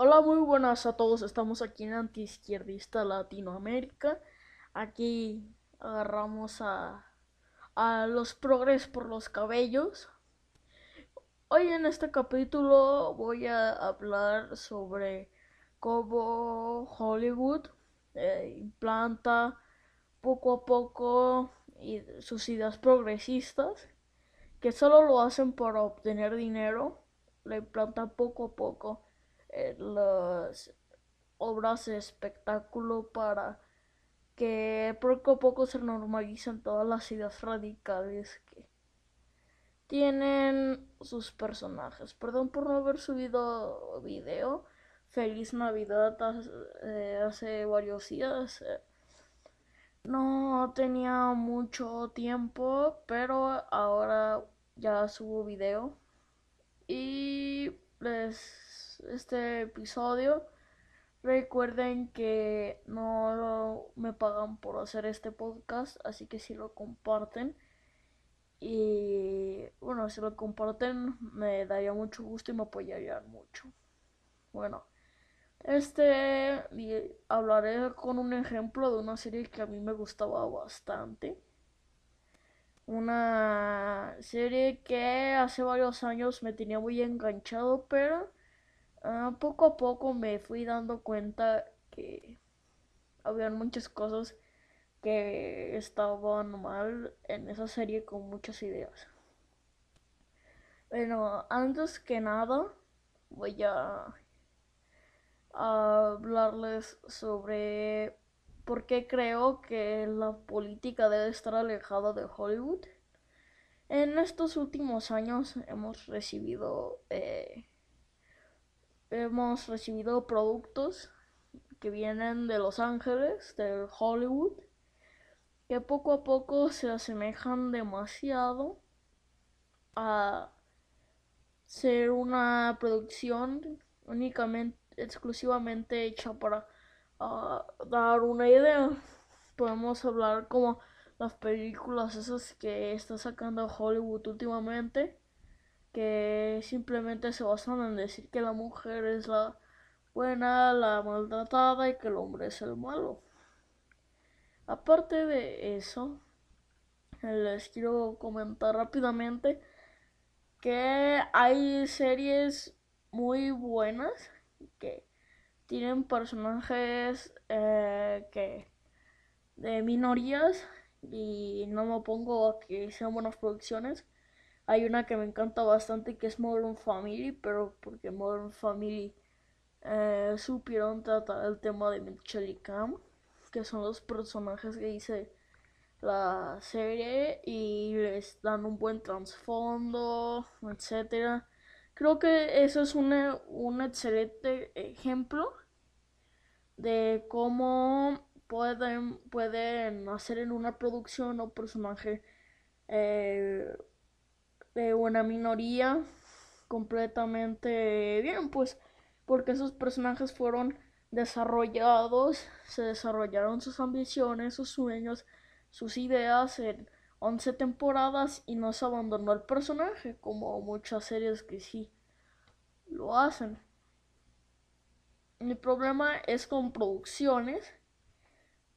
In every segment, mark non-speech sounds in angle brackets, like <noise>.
Hola, muy buenas a todos. Estamos aquí en Antiizquierdista Latinoamérica. Aquí agarramos a, a los progres por los cabellos. Hoy en este capítulo voy a hablar sobre cómo Hollywood eh, implanta poco a poco sus ideas progresistas, que solo lo hacen para obtener dinero, le implantan poco a poco las obras de espectáculo para que poco a poco se normalicen todas las ideas radicales que tienen sus personajes. Perdón por no haber subido video. Feliz Navidad eh, hace varios días. No tenía mucho tiempo, pero ahora ya subo video. Y les este episodio. Recuerden que no me pagan por hacer este podcast, así que si lo comparten y bueno, si lo comparten me daría mucho gusto y me apoyarían mucho. Bueno, este hablaré con un ejemplo de una serie que a mí me gustaba bastante. Una serie que hace varios años me tenía muy enganchado, pero Ah, poco a poco me fui dando cuenta que habían muchas cosas que estaban mal en esa serie con muchas ideas. Bueno, antes que nada voy a, hablarles sobre por qué creo que la política debe estar alejada de Hollywood. En estos últimos años hemos recibido eh, hemos recibido productos que vienen de Los Ángeles, de Hollywood, que poco a poco se asemejan demasiado a ser una producción únicamente, exclusivamente hecha para ah, dar una idea. Podemos hablar como las películas esas que está sacando Hollywood últimamente que simplemente se basan en decir que la mujer es la buena, la maltratada y que el hombre es el malo. Aparte de eso, les quiero comentar rápidamente que hay series muy buenas que tienen personajes eh, que de minorías y no me pongo a que sean buenas producciones hay una que me encanta bastante que es Modern Family, pero porque Modern Family eh, supieron tratar el tema de Mitchell y Cam, que son los personajes que hice la serie y les dan un buen trasfondo, etcétera. Creo que eso es un, un excelente ejemplo de cómo pueden, pueden hacer en una producción un personaje eh, de una minoría completamente bien, pues porque esos personajes fueron desarrollados, se desarrollaron sus ambiciones, sus sueños, sus ideas en 11 temporadas y no se abandonó el personaje como muchas series que sí lo hacen. Mi problema es con producciones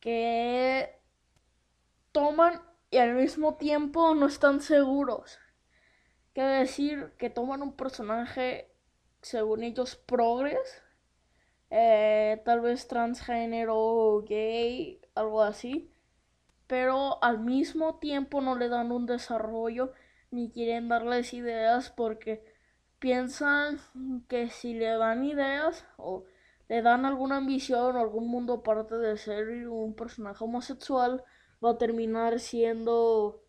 que toman y al mismo tiempo no están seguros Quiere decir que toman un personaje, según ellos, progres, eh, tal vez transgénero, gay, algo así, pero al mismo tiempo no le dan un desarrollo ni quieren darles ideas porque piensan que si le dan ideas o le dan alguna ambición o algún mundo aparte de ser un personaje homosexual, va a terminar siendo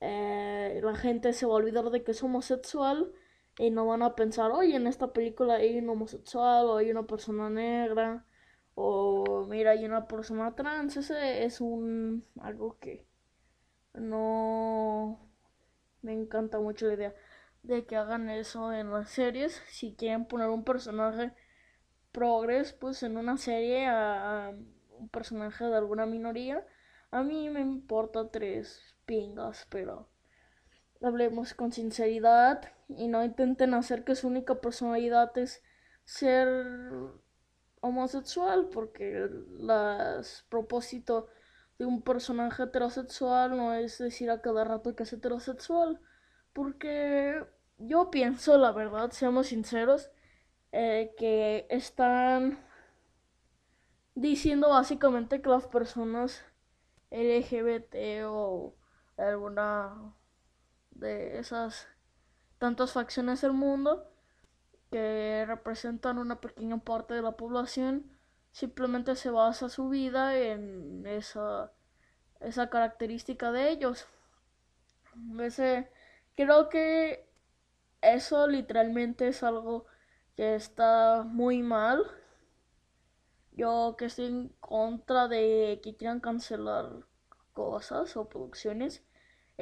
eh, la gente se va a olvidar de que es homosexual y no van a pensar, oye, en esta película hay un homosexual o hay una persona negra o mira, hay una persona trans. Ese es un algo que no me encanta mucho la idea de que hagan eso en las series. Si quieren poner un personaje progres, pues en una serie a un personaje de alguna minoría, a mí me importa tres pingas, pero hablemos con sinceridad y no intenten hacer que su única personalidad es ser homosexual porque el propósito de un personaje heterosexual no es decir a cada rato que es heterosexual porque yo pienso la verdad seamos sinceros eh, que están diciendo básicamente que las personas LGBT o alguna de esas tantas facciones del mundo que representan una pequeña parte de la población simplemente se basa su vida en esa esa característica de ellos. Ese, creo que eso literalmente es algo que está muy mal. Yo que estoy en contra de que quieran cancelar cosas o producciones,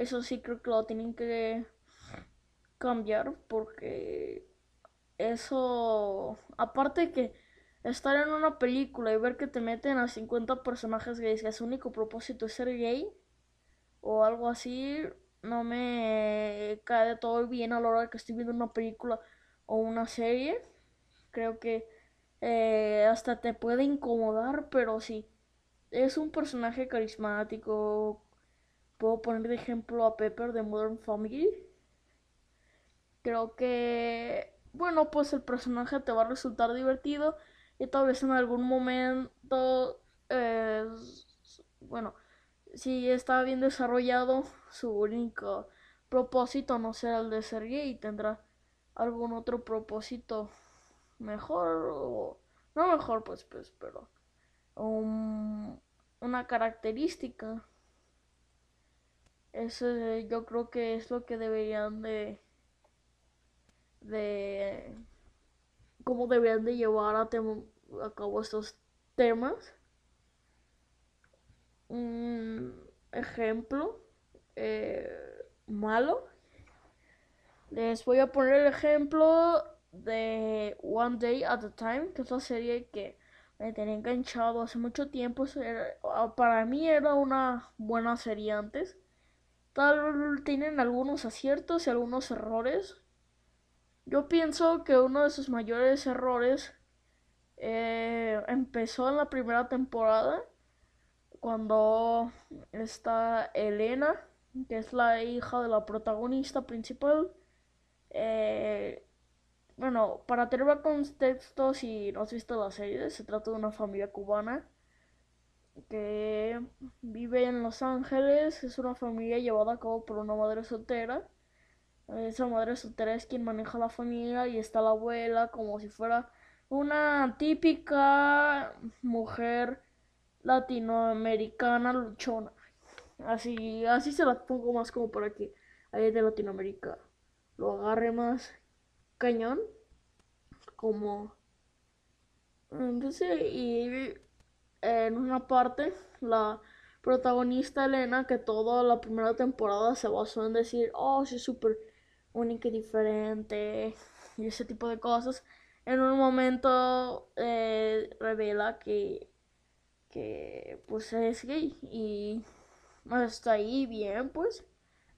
eso sí creo que lo tienen que cambiar porque eso, aparte de que estar en una película y ver que te meten a 50 personajes gays que su único propósito es ser gay o algo así, no me cae de todo bien a la hora que estoy viendo una película o una serie. Creo que eh, hasta te puede incomodar, pero sí, es un personaje carismático. Puedo poner de ejemplo a Pepper de Modern Family. Creo que, bueno, pues el personaje te va a resultar divertido y tal vez en algún momento, eh, bueno, si está bien desarrollado, su único propósito no será el de ser gay, tendrá algún otro propósito mejor o no mejor pues pues pero una característica ese yo creo que es lo que deberían de de cómo deberían de llevar a, a cabo estos temas un ejemplo eh, malo les voy a poner el ejemplo de One Day at a Time, que es la serie que me tenía enganchado hace mucho tiempo. Ah, para mí era una buena serie antes. Tal tienen algunos aciertos y algunos errores. Yo pienso que uno de sus mayores errores eh, empezó en la primera temporada cuando está Elena, que es la hija de la protagonista principal. Eh, bueno, para tener contexto, si no has visto la serie, se trata de una familia cubana que vive en Los Ángeles. Es una familia llevada a cabo por una madre soltera. Esa madre soltera es quien maneja la familia y está la abuela como si fuera una típica mujer latinoamericana luchona. Así, así se la pongo más como para que alguien de Latinoamérica lo agarre más cañón como entonces y en una parte la protagonista Elena que toda la primera temporada se basó en decir oh es súper única y diferente y ese tipo de cosas. En un momento eh, revela que que pues es gay y hasta ahí bien pues.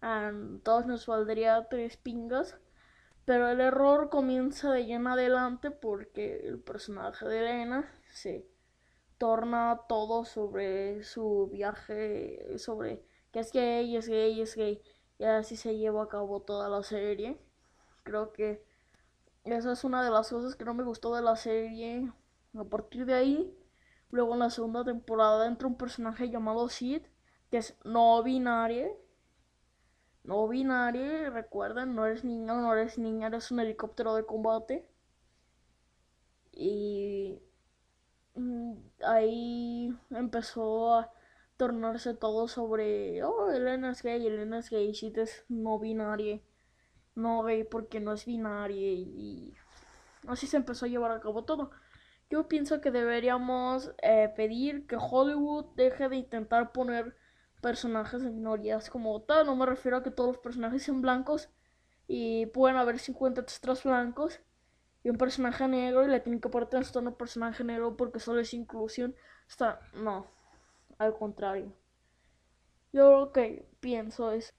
A todos nos valdría tres pingas pero el error comienza de allá en adelante porque el personaje de Elena se torna todo sobre su viaje, sobre que es gay, es gay, es gay. Y así se lleva a cabo toda la serie. Creo que esa es una de las cosas que no me gustó de la serie. A partir de ahí, luego en la segunda temporada entra un personaje llamado Sid, que es no binario no binario, recuerden, no eres niño, no eres niña, eres un helicóptero de combate. Y ahí empezó a tornarse todo sobre, oh, Elena es gay, Elena es gay, si es no binario, no gay porque no es binario y así se empezó a llevar a cabo todo. Yo pienso que deberíamos eh, pedir que Hollywood deje de intentar poner personajes de minorías como tal. No me refiero a que todos los personajes sean blancos y pueden haber 50 extras blancos y un personaje negro y le tienen que poner a un personaje negro porque solo es inclusión. Está, no, al contrario. Yo lo que pienso es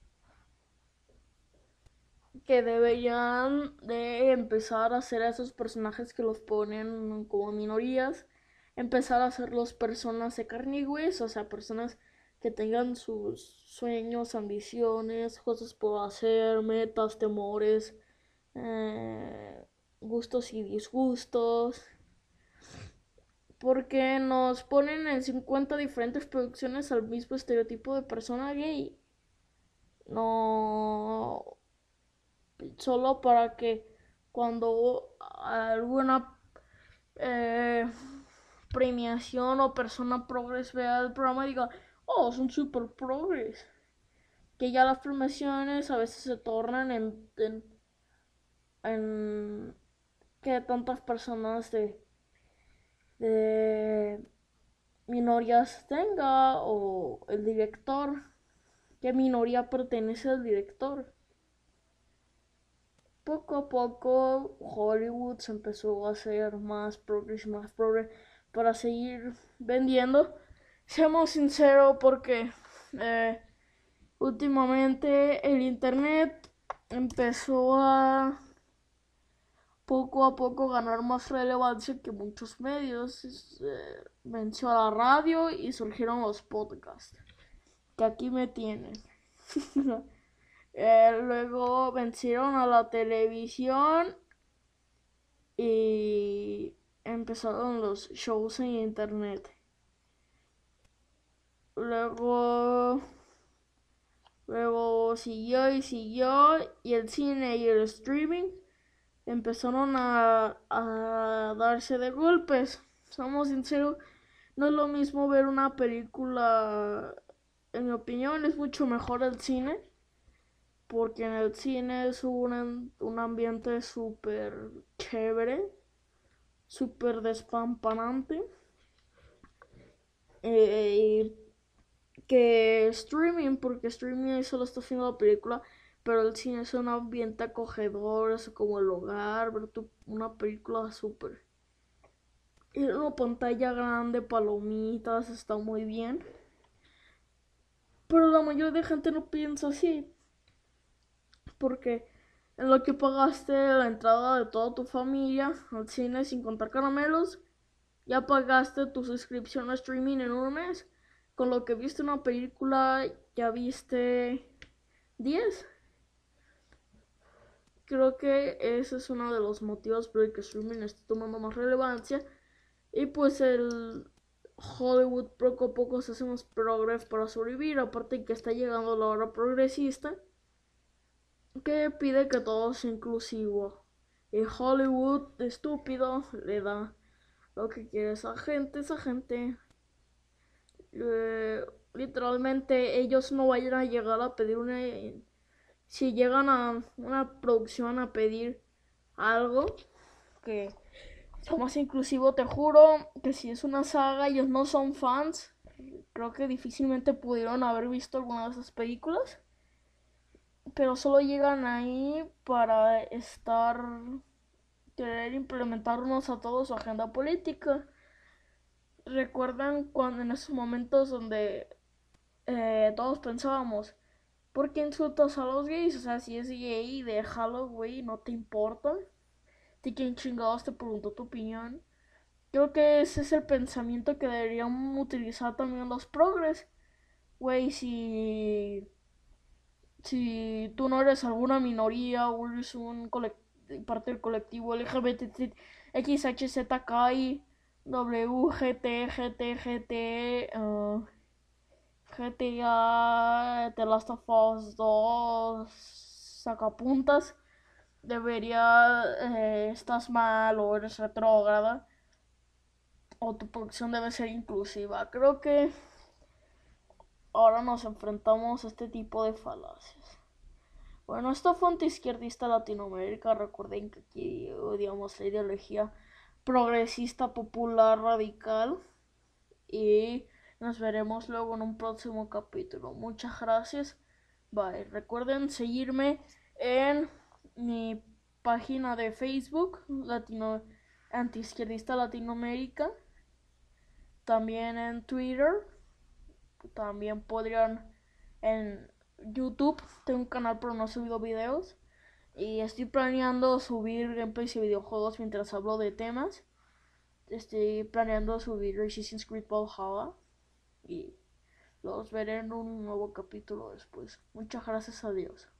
que deberían de empezar a hacer a esos personajes que los ponen como minorías, empezar a hacerlos personas de carne o sea, personas que tengan sus sueños, ambiciones, cosas por hacer, metas, temores, eh, gustos y disgustos. Porque nos ponen en 50 diferentes producciones al mismo estereotipo de persona gay. No. Solo para que cuando alguna eh, premiación o persona progres vea el programa diga, oh, son super progres. Que ya las premiaciones a veces se tornan en, en que tantas personas de, de minorías tenga o el director, qué minoría pertenece al director. Poco a poco Hollywood se empezó a hacer más progres más progres para seguir vendiendo. Seamos sinceros porque eh, últimamente el internet empezó a poco a poco ganar más relevancia que muchos medios. Eh, venció a la radio y surgieron los podcasts. Que aquí me tienen. <laughs> eh, luego vencieron a la televisión y empezaron los shows en internet. Luego luego siguió y siguió y el cine y el streaming empezaron a, a darse de golpes. Somos sinceros, no es lo mismo ver una película, en mi opinión, es mucho mejor el cine, porque en el cine es un, un ambiente súper chévere, súper despampanante. Eh, que streaming, porque streaming solo está haciendo la película pero el cine es un ambiente acogedor, es como el hogar, ver tu, una película súper. Y una pantalla grande, palomitas, está muy bien. Pero la mayoría de gente no piensa así. Porque en lo que pagaste la entrada de toda tu familia al cine sin contar caramelos, ya pagaste tu suscripción a streaming en un mes. Con lo que viste una película, ya viste 10 creo que ese es uno de los motivos por el que streaming está tomando más relevancia. Y pues el Hollywood poco a poco se hace más progres para sobrevivir. Aparte que está llegando la hora progresista. Que pide que todo sea inclusivo. Y Hollywood, estúpido, le da lo que quiere esa gente. Esa gente. Eh, literalmente ellos no vayan a llegar a pedir una si llegan a una producción a pedir algo que sea más inclusivo, te juro que si es una saga, ellos no son fans. Creo que difícilmente pudieron haber visto alguna de esas películas. Pero solo llegan ahí para estar. querer implementarnos a todos su agenda política. ¿Recuerdan cuando en esos momentos donde eh, todos pensábamos ¿Por qué insultas a los gays? O sea, si es gay, déjalo, güey, no te importa. ¿De quién chingados te preguntó tu opinión? Creo que ese es el pensamiento que deberían utilizar también los progres. Güey, si. Si tú no eres alguna minoría o eres un parte del colectivo LGBT, XHZKI, WGT, GT, GT, uh, GTA, The Last of Us 2, sacapuntas, debería, eh, estás mal o eres retrógrada, o tu producción debe ser inclusiva. Creo que ahora nos enfrentamos a este tipo de falacias. Bueno, esta fuente izquierdista Latinoamérica, recuerden que aquí odiamos la ideología progresista, popular, radical y nos veremos luego en un próximo capítulo. Muchas gracias. Bye. Recuerden seguirme en mi página de Facebook, Latino Antiizquierdista Latinoamérica. También en Twitter. También podrían en YouTube. Tengo un canal pero no he subido videos. Y estoy planeando subir gameplays y videojuegos mientras hablo de temas. Estoy planeando subir Assassin's Creed Valhalla. Y los veré en un nuevo capítulo después. Muchas gracias a Dios.